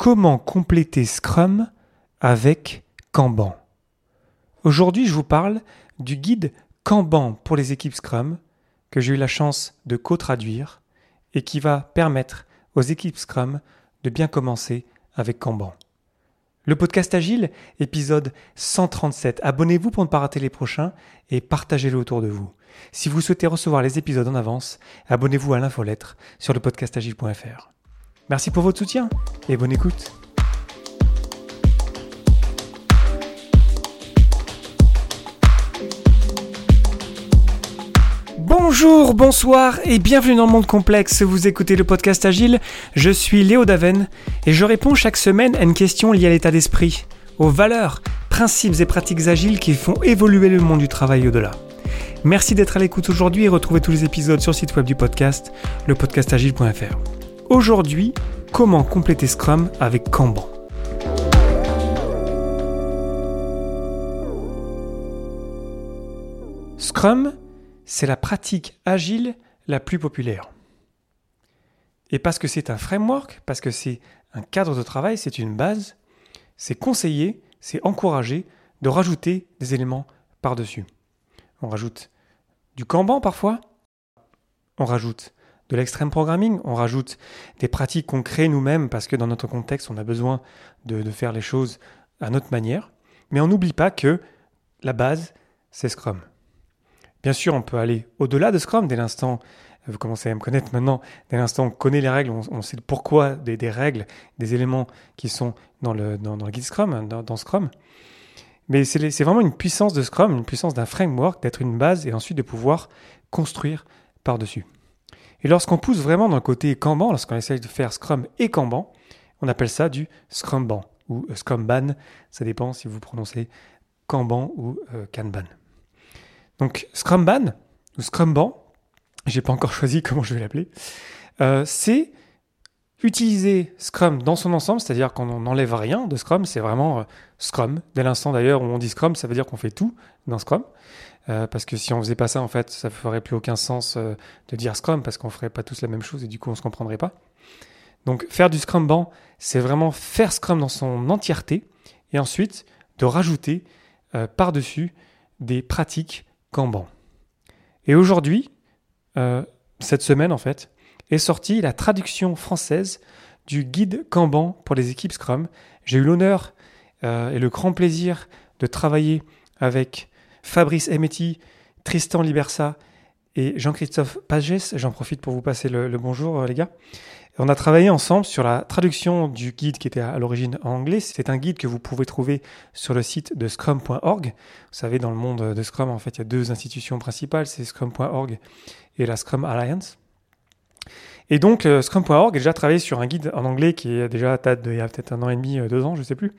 Comment compléter Scrum avec Kanban Aujourd'hui, je vous parle du guide Kanban pour les équipes Scrum que j'ai eu la chance de co-traduire et qui va permettre aux équipes Scrum de bien commencer avec Kanban. Le podcast Agile, épisode 137. Abonnez-vous pour ne pas rater les prochains et partagez-le autour de vous. Si vous souhaitez recevoir les épisodes en avance, abonnez-vous à l'infolettre sur le podcastagile.fr. Merci pour votre soutien et bonne écoute. Bonjour, bonsoir et bienvenue dans le monde complexe. Vous écoutez le podcast Agile. Je suis Léo Daven et je réponds chaque semaine à une question liée à l'état d'esprit, aux valeurs, principes et pratiques agiles qui font évoluer le monde du travail au-delà. Merci d'être à l'écoute aujourd'hui et retrouvez tous les épisodes sur le site web du podcast, lepodcastagile.fr. Aujourd'hui, comment compléter Scrum avec Kanban? Scrum, c'est la pratique agile la plus populaire. Et parce que c'est un framework, parce que c'est un cadre de travail, c'est une base, c'est conseillé, c'est encouragé de rajouter des éléments par-dessus. On rajoute du Kanban parfois, on rajoute de l'extrême programming, on rajoute des pratiques qu'on crée nous-mêmes parce que dans notre contexte, on a besoin de, faire les choses à notre manière. Mais on n'oublie pas que la base, c'est Scrum. Bien sûr, on peut aller au-delà de Scrum dès l'instant, vous commencez à me connaître maintenant, dès l'instant on connaît les règles, on, sait pourquoi des, règles, des éléments qui sont dans le, le guide Scrum, dans, dans Scrum. Mais c'est vraiment une puissance de Scrum, une puissance d'un framework, d'être une base et ensuite de pouvoir construire par-dessus. Et lorsqu'on pousse vraiment dans le côté Kanban, lorsqu'on essaye de faire Scrum et Kanban, on appelle ça du Scrumban ou euh, Scrumban. Ça dépend si vous prononcez Kanban ou euh, Kanban. Donc Scrumban ou Scrumban, j'ai pas encore choisi comment je vais l'appeler, euh, c'est utiliser Scrum dans son ensemble, c'est-à-dire qu'on n'enlève rien de Scrum, c'est vraiment Scrum. Dès l'instant d'ailleurs où on dit Scrum, ça veut dire qu'on fait tout dans Scrum. Euh, parce que si on faisait pas ça, en fait, ça ferait plus aucun sens euh, de dire Scrum parce qu'on ferait pas tous la même chose et du coup on se comprendrait pas. Donc faire du Scrum Ban, c'est vraiment faire Scrum dans son entièreté et ensuite de rajouter euh, par-dessus des pratiques Kanban. Et aujourd'hui, cette semaine en fait, est sortie la traduction française du guide Kanban pour les équipes Scrum. J'ai eu l'honneur et le grand plaisir de travailler avec Fabrice Emetti, Tristan Libersa et Jean-Christophe Pages. J'en profite pour vous passer le, bonjour, euh, les gars. On a travaillé ensemble sur la traduction du guide qui était à l'origine en anglais. C'est un guide que vous pouvez trouver sur le site de scrum.org. Vous savez, dans le monde de Scrum, en fait, il y a deux institutions principales, c'est scrum.org et la Scrum Alliance. Et donc, euh, Scrum.org a déjà travaillé sur un guide en anglais qui est déjà date d'il y a peut-être un an et demi, euh, deux ans, je sais plus.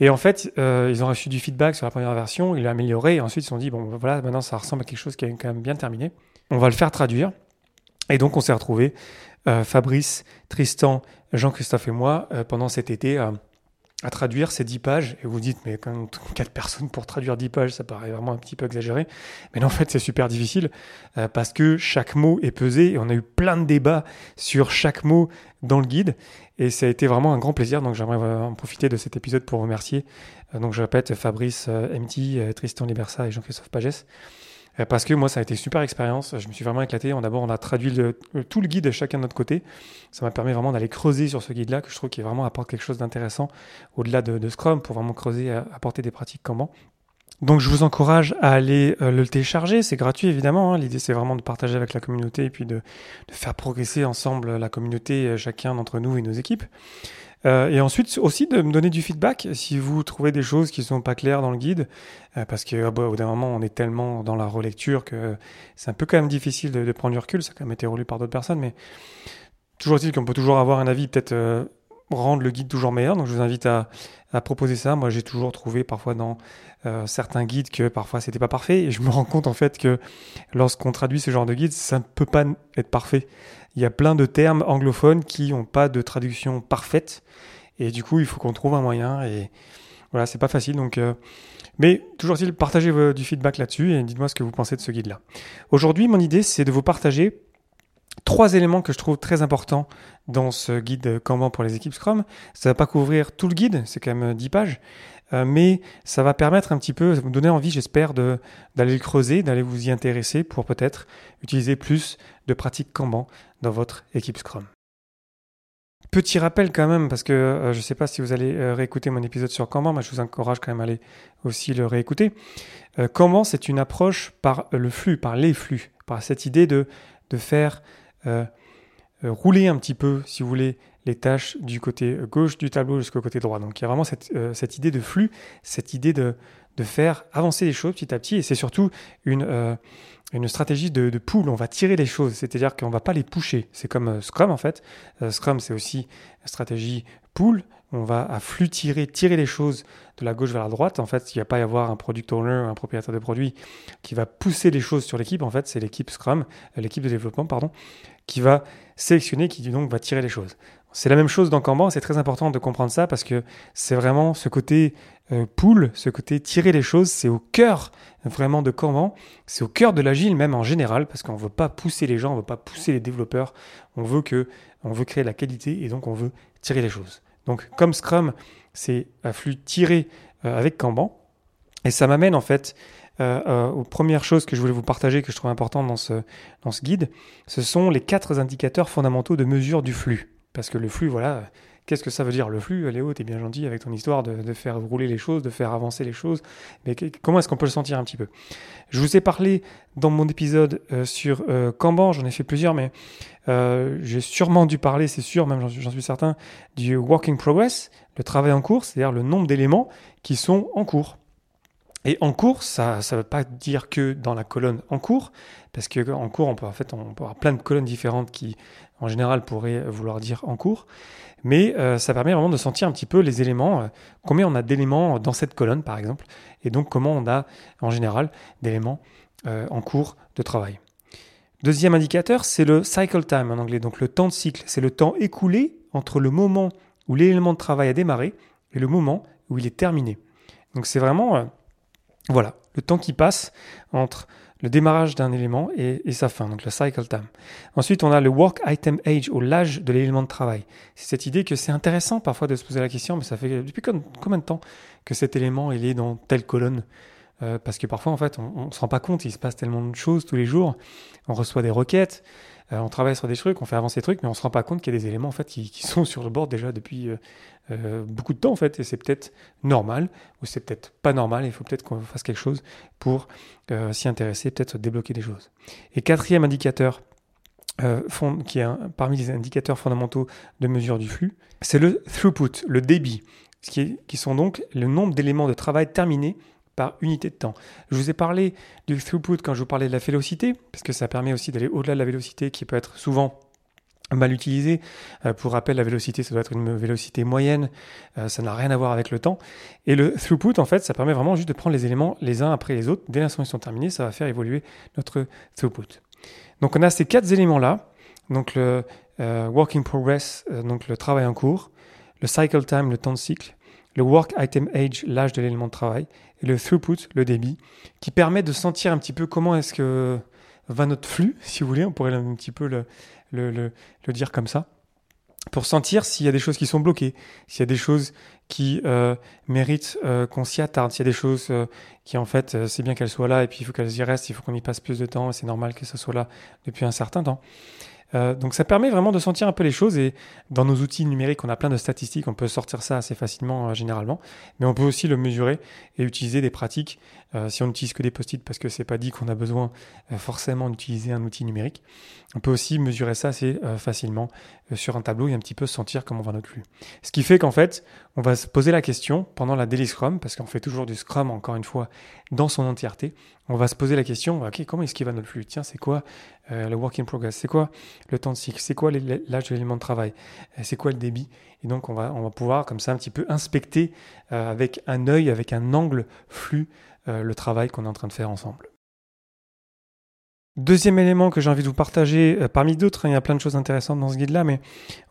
Et en fait, euh, ils ont reçu du feedback sur la première version, ils l'ont amélioré, et ensuite ils se sont dit, bon, voilà, maintenant ça ressemble à quelque chose qui est quand même bien terminé. On va le faire traduire. Et donc, on s'est retrouvés, Fabrice, Tristan, Jean-Christophe et moi, pendant cet été, traduire ces 10 pages, et vous dites, mais quand même 4 personnes pour traduire 10 pages, ça paraît vraiment un petit peu exagéré. Mais en fait, c'est super difficile, euh, parce que chaque mot est pesé, et on a eu plein de débats sur chaque mot dans le guide, et ça a été vraiment un grand plaisir, donc j'aimerais en profiter de cet épisode pour remercier, euh, donc je répète, Fabrice euh, MT, Tristan Libersa et Jean-Christophe Pagès, parce que moi, ça a été une super expérience. Je me suis vraiment éclaté. D'abord, on a traduit tout le guide chacun de notre côté. Ça m'a permis vraiment d'aller creuser sur ce guide-là, que je trouve qui vraiment apporte quelque chose d'intéressant au-delà de, Scrum pour vraiment creuser, apporter des pratiques comment. Donc je vous encourage à aller euh, le télécharger, c'est gratuit évidemment, hein. l'idée c'est vraiment de partager avec la communauté et puis de, faire progresser ensemble la communauté, euh, chacun d'entre nous et nos équipes. Euh, et ensuite aussi de me donner du feedback si vous trouvez des choses qui sont pas claires dans le guide, euh, parce que bah, au bout d'un moment on est tellement dans la relecture que c'est un peu quand même difficile de, prendre du recul. Ça a quand même été relu par d'autres personnes, mais toujours est-il qu'on peut toujours avoir un avis, peut-être euh, rendre le guide toujours meilleur. Donc je vous invite à, à proposer ça. Moi j'ai toujours trouvé parfois dans certains guides que parfois c'était pas parfait, et je me rends compte en fait que lorsqu'on traduit ce genre de guide, ça ne peut pas être parfait il y a plein de termes anglophones qui n'ont pas de traduction parfaite. Et du coup, il faut qu'on trouve un moyen. Et voilà, c'est pas facile. Donc, euh, mais toujours est-il, partagez du feedback là-dessus et dites-moi ce que vous pensez de ce guide-là. Aujourd'hui, mon idée, c'est de vous partager trois éléments que je trouve très importants dans ce guide Kanban pour les équipes Scrum. Ça va pas couvrir tout le guide, c'est quand même 10 pages, euh, mais ça va permettre un petit peu, vous donner envie, j'espère, d'aller le creuser, d'aller vous y intéresser pour peut-être utiliser plus de pratiques Kanban dans votre équipe Scrum. Petit rappel quand même, parce que euh, je ne sais pas si vous allez euh, réécouter mon épisode sur Kanban, mais je vous encourage quand même à aller aussi le réécouter. Kanban, c'est une approche par le flux, par les flux, par cette idée de, de faire rouler un petit peu, si vous voulez, les tâches du côté gauche du tableau jusqu'au côté droit. Donc il y a vraiment cette, euh, idée de flux, cette idée de, faire avancer les choses petit à petit, et c'est surtout une, euh, stratégie de, de on va tirer les choses, c'est-à-dire qu'on ne va pas les pusher. C'est comme euh, Scrum en fait. Scrum c'est aussi une stratégie pool, on va à flux tirer, les choses de la gauche vers la droite. En fait, il ne va pas y avoir un product owner, un propriétaire de produit qui va pousser les choses sur l'équipe. En fait, c'est l'équipe Scrum, l'équipe de développement, pardon, qui va sélectionner, qui donc va tirer les choses. C'est la même chose dans Kanban, c'est très important de comprendre ça parce que c'est vraiment ce côté euh, pool, ce côté tirer les choses, c'est au cœur vraiment de Kanban, c'est au cœur de l'agile même en général parce qu'on ne veut pas pousser les gens, on ne veut pas pousser les développeurs, on veut que on veut créer la qualité et donc on veut tirer les choses. Donc comme Scrum, c'est un flux tiré euh, avec Kanban et ça m'amène en fait euh, aux premières choses que je voulais vous partager, que je trouve importantes dans ce guide, ce sont les quatre indicateurs fondamentaux de mesure du flux. Parce que le flux, voilà, qu'est-ce que ça veut dire Le flux, Léo, t'es bien gentil avec ton histoire de, faire rouler les choses, de faire avancer les choses, mais comment est-ce qu'on peut le sentir un petit peu? Je vous ai parlé dans mon épisode euh, sur euh, Kanban, j'en ai fait plusieurs, mais euh, j'ai sûrement dû parler, c'est sûr, même j'en suis certain, du working progress, le travail en cours, c'est-à-dire le nombre d'éléments qui sont en cours. Et en cours, ça ne veut pas dire que dans la colonne en cours, parce qu'en cours, on peut, en fait, on peut avoir plein de colonnes différentes qui, en général, pourraient vouloir dire en cours. Mais euh, ça permet vraiment de sentir un petit peu les éléments, euh, combien on a d'éléments dans cette colonne, par exemple, et donc comment on a, en général, d'éléments euh, en cours de travail. Deuxième indicateur, c'est le cycle time en anglais, donc le temps de cycle. C'est le temps écoulé entre le moment où l'élément de travail a démarré et le moment où il est terminé. Donc c'est vraiment voilà, le temps qui passe entre le démarrage d'un élément et, sa fin, donc le cycle time. Ensuite, on a le work item age, ou l'âge de l'élément de travail. C'est cette idée que c'est intéressant parfois de se poser la question, mais ça fait depuis combien de temps que cet élément il est dans telle colonne? Euh, Parce que parfois, en fait, on ne se rend pas compte, il se passe tellement de choses tous les jours. On reçoit des requêtes, euh, on travaille sur des trucs, on fait avancer des trucs, mais on se rend pas compte qu'il y a des éléments en qui, sont sur le board déjà depuis euh, euh, beaucoup de temps en fait, et c'est peut-être normal ou c'est peut-être pas normal. Il faut peut-être qu'on fasse quelque chose pour s'y intéresser, peut-être débloquer des choses. Et quatrième indicateur. qui est parmi les indicateurs fondamentaux de mesure du flux, c'est le throughput, le débit, qui, qui sont donc le nombre d'éléments de travail terminés par unité de temps. Je vous ai parlé du throughput quand je vous parlais de la vélocité, parce que ça permet aussi d'aller au-delà de la vélocité qui peut être souvent mal utilisée. Euh, pour rappel, la vélocité, ça doit être une vélocité moyenne, euh, ça n'a rien à voir avec le temps. Et le throughput, en fait, ça permet vraiment juste de prendre les éléments les uns après les autres. Dès l'instant qu'ils sont terminés, ça va faire évoluer notre throughput. Donc on a ces quatre éléments-là, donc le euh, working progress, donc le travail en cours, le cycle time, le temps de cycle, le work item age, l'âge de l'élément de travail, et le throughput, le débit, qui permet de sentir un petit peu comment est-ce que va notre flux, si vous voulez, on pourrait un petit peu le, le, le, dire comme ça, pour sentir s'il y a des choses qui sont bloquées, s'il y a des choses qui euh, méritent euh, qu'on s'y attarde, s'il y a des choses euh, qui en fait c'est bien qu'elles soient là et puis il faut qu'elles y restent, il faut qu'on y passe plus de temps, c'est normal que ça soit là depuis un certain temps. Euh, donc ça permet vraiment de sentir un peu les choses et dans nos outils numériques, on a plein de statistiques, on peut sortir ça assez facilement euh, généralement, mais on peut aussi le mesurer et utiliser des pratiques euh, si on n'utilise que des post-it parce que c'est pas dit qu'on a besoin forcément d'utiliser un outil numérique. On peut aussi mesurer ça assez facilement sur un tableau et un petit peu sentir comment va notre flux. Ce qui fait qu'en fait, on va se poser la question pendant la daily scrum parce qu'on fait toujours du scrum encore une fois dans son entièreté. On va se poser la question, ok, comment est-ce qu'il va notre flux? Tiens, c'est quoi le work in progress? C'est quoi le temps de cycle, c'est quoi l'âge de l'élément de travail, euh, c'est quoi le débit? Et donc on va, pouvoir comme ça un petit peu inspecter euh, avec un œil, avec un angle flux, euh, le travail qu'on est en train de faire ensemble. Deuxième élément que j'ai envie de vous partager, parmi d'autres, hein, il y a plein de choses intéressantes dans ce guide-là, mais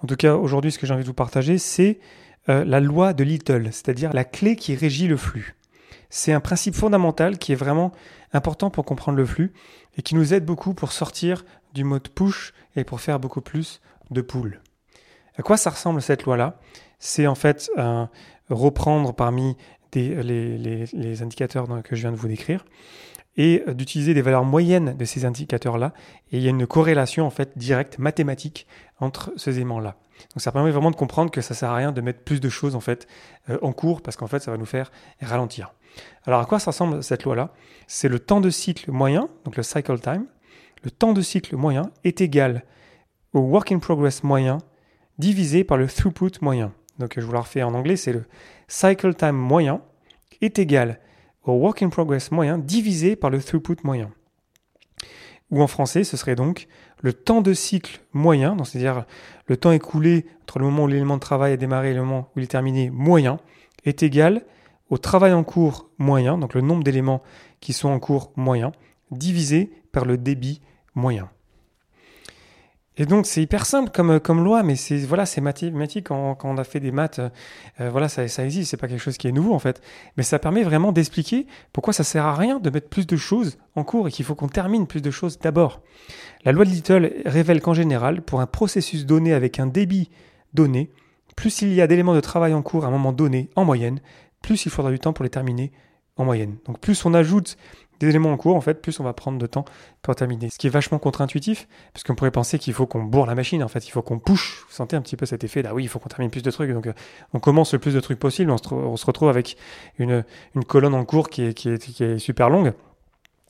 en tout cas aujourd'hui ce que j'ai envie de vous partager, c'est la loi de Little, c'est-à-dire la clé qui régit le flux. C'est un principe fondamental qui est vraiment important pour comprendre le flux et qui nous aide beaucoup pour sortir du mode push et pour faire beaucoup plus de pull. À quoi ça ressemble cette loi-là? C'est en fait reprendre parmi les, indicateurs que je viens de vous décrire et d'utiliser des valeurs moyennes de ces indicateurs-là. Et il y a une corrélation en fait directe mathématique entre ces aimants-là. Donc ça permet vraiment de comprendre que ça sert à rien de mettre plus de choses en fait euh, en cours parce qu'en fait ça va nous faire ralentir. Alors à quoi ça ressemble cette loi-là? C'est le temps de cycle moyen, donc le cycle time. Le temps de cycle moyen est égal au work in progress moyen divisé par le throughput moyen. Donc je vous la refais en anglais, c'est le cycle time moyen est égal au work in progress moyen divisé par le throughput moyen. Ou en français, ce serait donc le temps de cycle moyen, c'est-à-dire le temps écoulé entre le moment où l'élément de travail a démarré et le moment où il est terminé moyen, est égal au travail en cours moyen, donc le nombre d'éléments qui sont en cours moyen, divisé par le débit moyen. Et donc c'est hyper simple comme, comme loi, mais c'est voilà, c'est mathématique quand, quand, on a fait des maths, euh, voilà, ça, ça existe, c'est pas quelque chose qui est nouveau en fait. Mais ça permet vraiment d'expliquer pourquoi ça sert à rien de mettre plus de choses en cours et qu'il faut qu'on termine plus de choses d'abord. La loi de Little révèle qu'en général, pour un processus donné avec un débit donné, plus il y a d'éléments de travail en cours à un moment donné, en moyenne, plus il faudra du temps pour les terminer en moyenne. Donc plus on ajoute des éléments en cours, en fait, plus on va prendre de temps pour terminer. Ce qui est vachement contre-intuitif, parce qu'on pourrait penser qu'il faut qu'on bourre la machine, en fait, il faut qu'on push. Vous sentez un petit peu cet effet là, oui, il faut qu'on termine plus de trucs. Donc, euh, on commence le plus de trucs possible, on se, retrouve avec une, colonne en cours qui est super longue.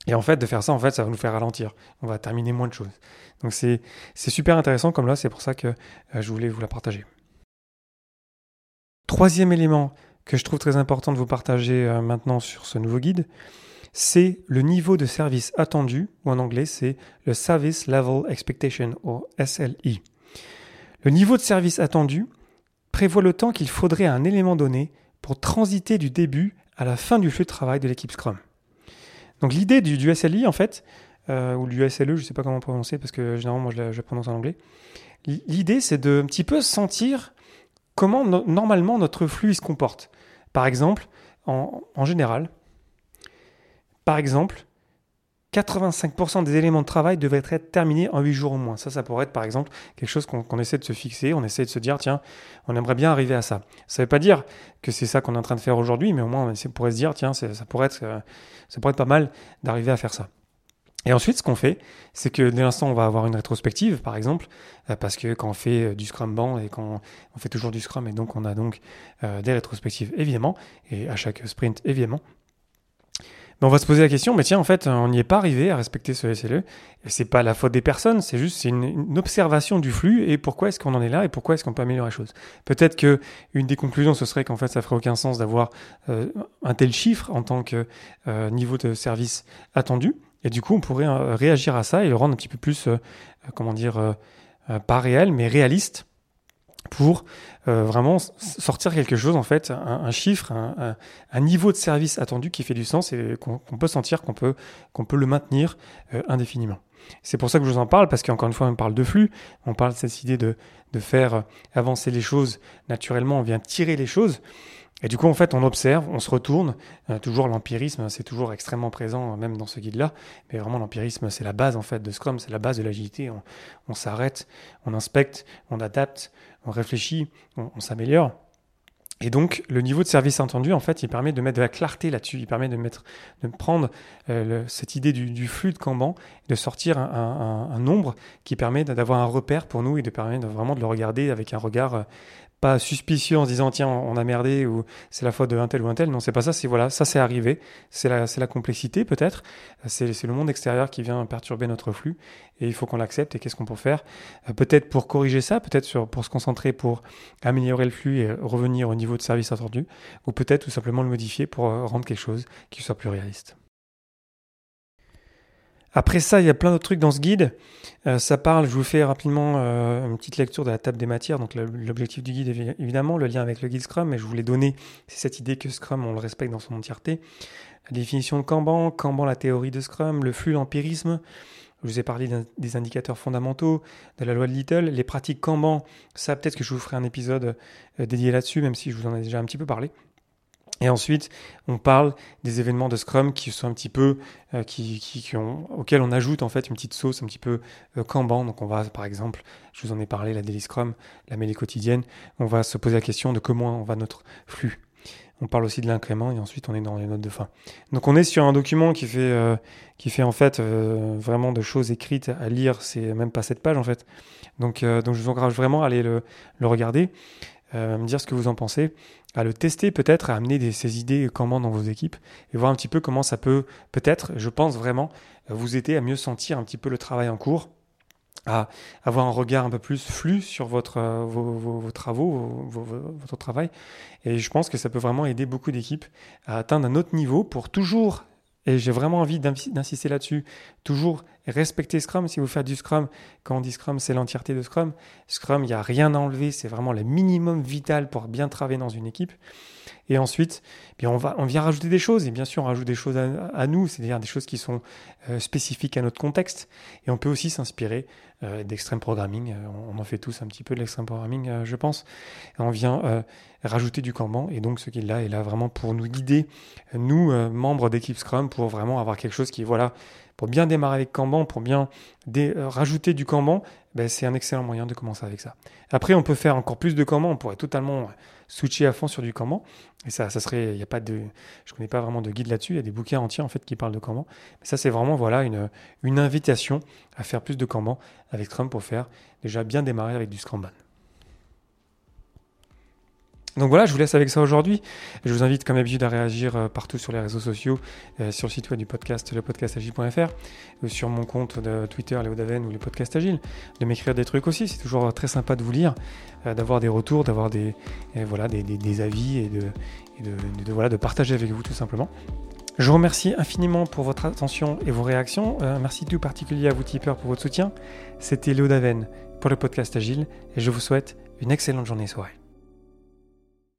Et en fait, de faire ça, en fait, ça va nous faire ralentir. On va terminer moins de choses. Donc, c'est super intéressant comme là, c'est pour ça que euh, je voulais vous la partager. Troisième élément que je trouve très important de vous partager euh, maintenant sur ce nouveau guide, c'est le niveau de service attendu, ou en anglais c'est le Service Level Expectation, ou SLI. Le niveau de service attendu prévoit le temps qu'il faudrait à un élément donné pour transiter du début à la fin du flux de travail de l'équipe Scrum. Donc l'idée du, SLI, en fait, euh, ou du SLE, je ne sais pas comment prononcer parce que généralement moi je, le prononce en anglais, l'idée c'est de un sentir comment normalement notre flux se comporte. Par exemple, en général, par exemple, 85% des éléments de travail devraient être terminés en 8 jours au moins. Ça, ça pourrait être par exemple quelque chose qu'on essaie de se fixer, on essaie de se dire, tiens, on aimerait bien arriver à ça. Ça ne veut pas dire que c'est ça qu'on est en train de faire aujourd'hui, mais au moins on pourrait se dire, tiens, ça pourrait, être, euh, ça pourrait être pas mal d'arriver à faire ça. Et ensuite, ce qu'on fait, c'est que dès l'instant, on va avoir une rétrospective, par exemple, euh, parce que quand on fait euh, du Scrum Band et quand on fait toujours du Scrum, et donc on a donc des rétrospectives, évidemment, et à chaque sprint, évidemment, on va se poser la question, mais tiens, en fait, on n'y est pas arrivé à respecter ce SLE. Et c'est pas la faute des personnes, c'est juste une, observation du flux et pourquoi est-ce qu'on en est là et pourquoi est-ce qu'on peut améliorer les choses. Peut-être que une des conclusions, ce serait qu'en fait, ça ferait aucun sens d'avoir euh, un tel chiffre en tant que euh, niveau de service attendu. Et du coup, on pourrait euh, réagir à ça et le rendre un petit peu plus, comment dire, pas réel, mais réaliste pour euh, vraiment sortir quelque chose, en fait, un, chiffre, un, niveau de service attendu qui fait du sens et qu'on peut sentir qu'on peut, qu'on peut le maintenir euh, indéfiniment. C'est pour ça que je vous en parle, parce qu'encore une fois, on parle de flux, on parle de cette idée de, de faire avancer les choses naturellement, on vient tirer les choses. Et du coup, en fait, on observe, on se retourne. Euh, toujours l'empirisme, c'est toujours extrêmement présent, même dans ce guide-là. Mais vraiment, l'empirisme, c'est la base en fait de Scrum, c'est la base de l'agilité. On, s'arrête, on inspecte, on adapte, on réfléchit, on, s'améliore. Et donc, le niveau de service entendu, en fait, il permet de mettre de la clarté là-dessus. Il permet de prendre euh, cette idée du, flux de Kanban, de sortir un, nombre qui permet d'avoir un repère pour nous et de permettre vraiment de le regarder avec un regard euh, pas suspicieux en se disant tiens on a merdé ou c'est la faute de un tel ou un tel. Non, c'est pas ça. C'est voilà, ça c'est arrivé. C'est la, la complexité peut-être. C'est, le monde extérieur qui vient perturber notre flux et il faut qu'on l'accepte. Et qu'est-ce qu'on peut faire? Euh, Peut-être pour corriger ça, peut-être pour se concentrer pour améliorer le flux et revenir au niveau de service attendu, ou peut-être tout simplement le modifier pour euh, rendre quelque chose qui soit plus réaliste. Après ça, il y a plein d'autres trucs dans ce guide. Euh, ça parle, je vous fais rapidement euh, une petite lecture de la table des matières. Donc l'objectif du guide, évidemment, le lien avec le guide Scrum, mais je voulais donner, c'est cette idée que Scrum, on le respecte dans son entièreté. La définition de Kanban, Kanban, la théorie de Scrum, le flux, l'empirisme. Je vous ai parlé des indicateurs fondamentaux, de la loi de Little, les pratiques Kanban. Ça, peut-être que je vous ferai un épisode euh, dédié là-dessus, même si je vous en ai déjà un petit peu parlé. Et ensuite, on parle des événements de Scrum qui sont un petit peu, euh, qui, qui, ont, auxquels on ajoute en fait une petite sauce un petit peu euh. Donc on va, par exemple, je vous en ai parlé, la Daily Scrum, la mêlée quotidienne, on va se poser la question de comment on va notre flux. On parle aussi de l'incrément et ensuite on est dans les notes de fin. Donc on est sur un document qui fait, euh, qui fait en fait euh, vraiment de choses écrites à lire. C'est même pas cette page en fait. Donc, donc je vous encourage vraiment à aller le, le regarder, me dire ce que vous en pensez, à le tester peut-être, à amener ces idées comment dans vos équipes et voir un petit peu comment ça peut peut-être, je pense vraiment, vous aider à mieux sentir un petit peu le travail en cours à avoir un regard un peu plus flux sur votre, euh, vos, travaux, votre travail. Et je pense que ça peut vraiment aider beaucoup d'équipes à atteindre un autre niveau pour toujours, et j'ai vraiment envie d'insister là-dessus, toujours respecter Scrum. Si vous faites du Scrum, quand on dit Scrum, c'est l'entièreté de Scrum. Scrum, il n'y a rien à enlever, c'est vraiment le minimum vital pour bien travailler dans une équipe. Et ensuite, bien on, on vient rajouter des choses, et bien sûr on rajoute des choses à, nous, c'est-à-dire des choses qui sont euh, spécifiques à notre contexte. Et on peut aussi s'inspirer euh, d'extrême programming, euh, on, en fait tous un petit peu de l'extrême programming, je pense. On vient rajouter du Kanban, et donc ce qu'il a est là vraiment pour nous guider, nous, membres d'équipe Scrum, pour vraiment avoir quelque chose qui, voilà, pour bien démarrer avec Kanban, pour bien rajouter du Kanban, ben, c'est un excellent moyen de commencer avec ça. Après, on peut faire encore plus de Kanban, on pourrait totalement switcher à fond sur du Kanban. Et ça, ça serait, il y a pas de, je connais pas vraiment de guide là-dessus. Il y a des bouquins entiers en fait qui parlent de Kanban. Mais ça, c'est vraiment voilà une, invitation à faire plus de Kanban avec Scrum pour faire déjà bien démarrer avec du Scrumban. Donc voilà, je vous laisse avec ça aujourd'hui. Je vous invite comme d'habitude à réagir euh, partout sur les réseaux sociaux, euh, sur le site web du podcast, lepodcastagile.fr, euh, sur mon compte Twitter, Léo Daven ou le podcast agile, de m'écrire des trucs aussi. C'est toujours très sympa de vous lire, d'avoir des retours, d'avoir des, voilà, des, avis et, de, voilà, de partager avec vous tout simplement. Je vous remercie infiniment pour votre attention et vos réactions. merci tout particulier à vous tipeurs pour votre soutien. C'était Léo Daven pour le podcast Agile et je vous souhaite une excellente journée et soirée.